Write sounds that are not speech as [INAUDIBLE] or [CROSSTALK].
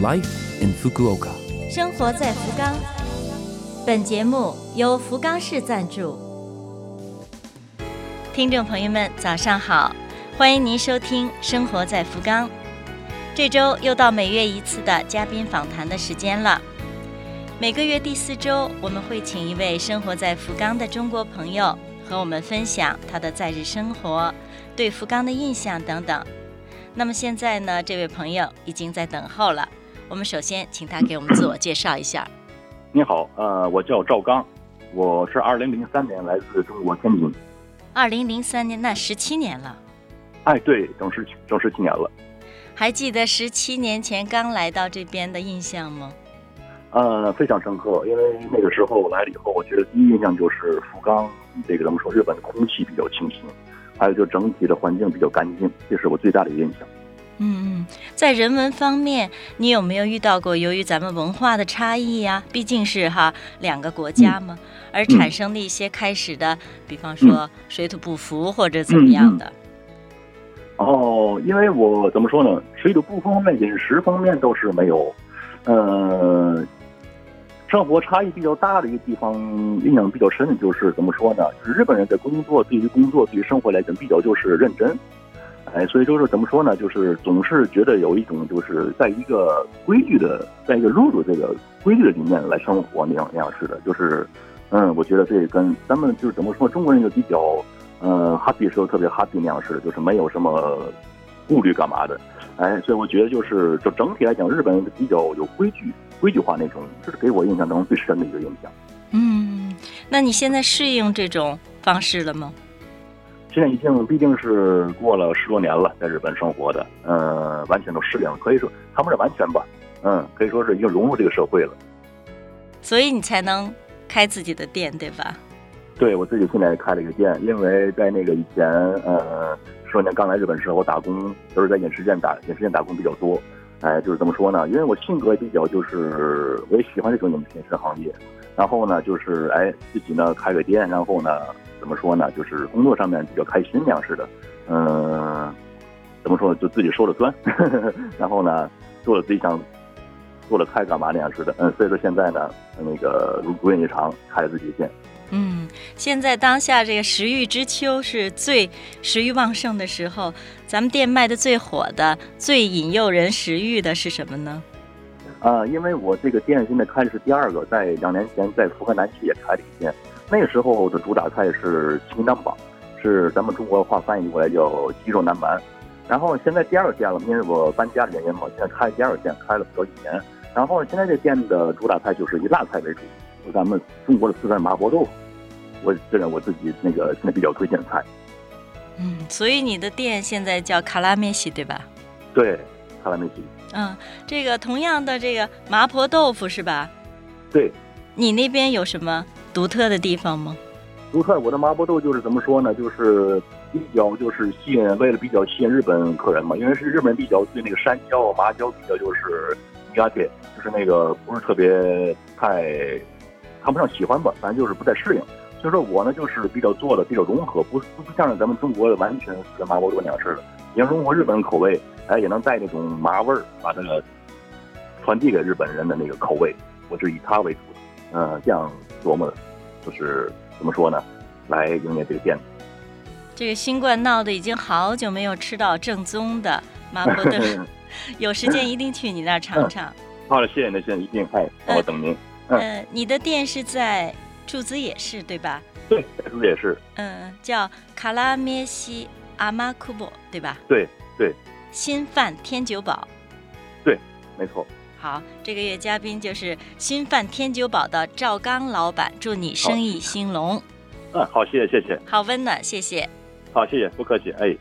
Life in Fukuoka。生活在福冈。本节目由福冈市赞助。听众朋友们，早上好，欢迎您收听《生活在福冈》。这周又到每月一次的嘉宾访谈的时间了。每个月第四周，我们会请一位生活在福冈的中国朋友和我们分享他的在日生活、对福冈的印象等等。那么现在呢，这位朋友已经在等候了。我们首先请他给我们自我介绍一下。你好，呃，我叫赵刚，我是二零零三年来自中国天津。二零零三年，那十七年了。哎，对，整十整十七年了。还记得十七年前刚来到这边的印象吗？呃，非常深刻，因为那个时候我来了以后，我觉得第一印象就是福冈这个怎么说，日本的空气比较清新，还有就整体的环境比较干净，这是我最大的一个印象。嗯嗯，在人文方面，你有没有遇到过由于咱们文化的差异呀？毕竟是哈两个国家嘛，而产生的一些开始的，比方说水土不服或者怎么样的。哦，因为我怎么说呢，水土不服方面、饮食方面都是没有，呃，生活差异比较大的一个地方，印象比较深的就是怎么说呢？日本人的工作对于工作对于生活来讲比较就是认真。哎，所以就是怎么说呢？就是总是觉得有一种，就是在一个规矩的，在一个入入这个规矩的里面来生活那样那样似的。就是，嗯，我觉得这跟咱们就是怎么说，中国人就比较，呃，happy 时候特别 happy 那样似的，就是没有什么顾虑干嘛的。哎，所以我觉得就是，就整体来讲，日本人比较有规矩、规矩化那种，这是给我印象当中最深的一个印象。嗯，那你现在适应这种方式了吗？现在已经毕竟是过了十多年了，在日本生活的，嗯，完全都适应了，可以说他们是完全吧，嗯，可以说是已经融入这个社会了。所以你才能开自己的店，对吧？对，我自己现在开了一个店，因为在那个以前，呃，十多年刚来日本时候打工，都是在饮食店打饮食店打工比较多。哎，就是怎么说呢？因为我性格比较就是，我也喜欢这种饮食行业。然后呢，就是哎，自己呢开个店，然后呢。怎么说呢？就是工作上面比较开心那样似的，嗯，怎么说就自己说了算，[LAUGHS] 然后呢，做了自己想做了开干嘛那样似的，嗯，所以说现在呢，那个如如愿以偿，开了自己的店。嗯，现在当下这个食欲之秋是最食欲旺盛的时候，咱们店卖的最火的、最引诱人食欲的是什么呢？啊，因为我这个店现在开的是第二个，在两年前在福河南区也开了一店。那个时候的主打菜是鸡南榜，是咱们中国话翻译过来叫鸡肉南蛮。然后现在第二个店了，因为我搬家的原因嘛，现在开第二个店，开了不到一年。然后现在这店的主打菜就是以辣菜为主，就咱们中国的四川麻婆豆腐，我这个我自己那个现在比较推荐的菜。嗯，所以你的店现在叫卡拉梅西对吧？对，卡拉梅西。嗯，这个同样的这个麻婆豆腐是吧？对。你那边有什么？独特的地方吗？独特，我的麻婆豆就是怎么说呢？就是比较就是吸引，为了比较吸引日本客人嘛，因为是日本人比较对那个山椒、麻椒比较就是压贴，就是那个不是特别太谈不上喜欢吧，反正就是不太适应。所以说我呢就是比较做的比较融合，不不不像是咱们中国的完全跟麻婆豆那样似的，也融合日本口味，哎，也能带那种麻味儿，把那个传递给日本人的那个口味，我是以它为主的，嗯，这样琢磨的。就是怎么说呢，来营业这个店。这个新冠闹的已经好久没有吃到正宗的麻婆 [LAUGHS] 豆腐，有时间一定去你那儿尝尝。好的，谢谢您，谢谢一定，嗨，我等您。嗯，你的店是在筑紫野市对吧？对，在筑紫野市。嗯，叫卡拉咩西阿玛库布对吧？对对。新饭天九堡。对，没错。好，这个月嘉宾就是新饭天酒堡的赵刚老板，祝你生意兴隆。嗯，好，谢谢谢谢。好温暖，谢谢。好，谢谢，不客气，哎。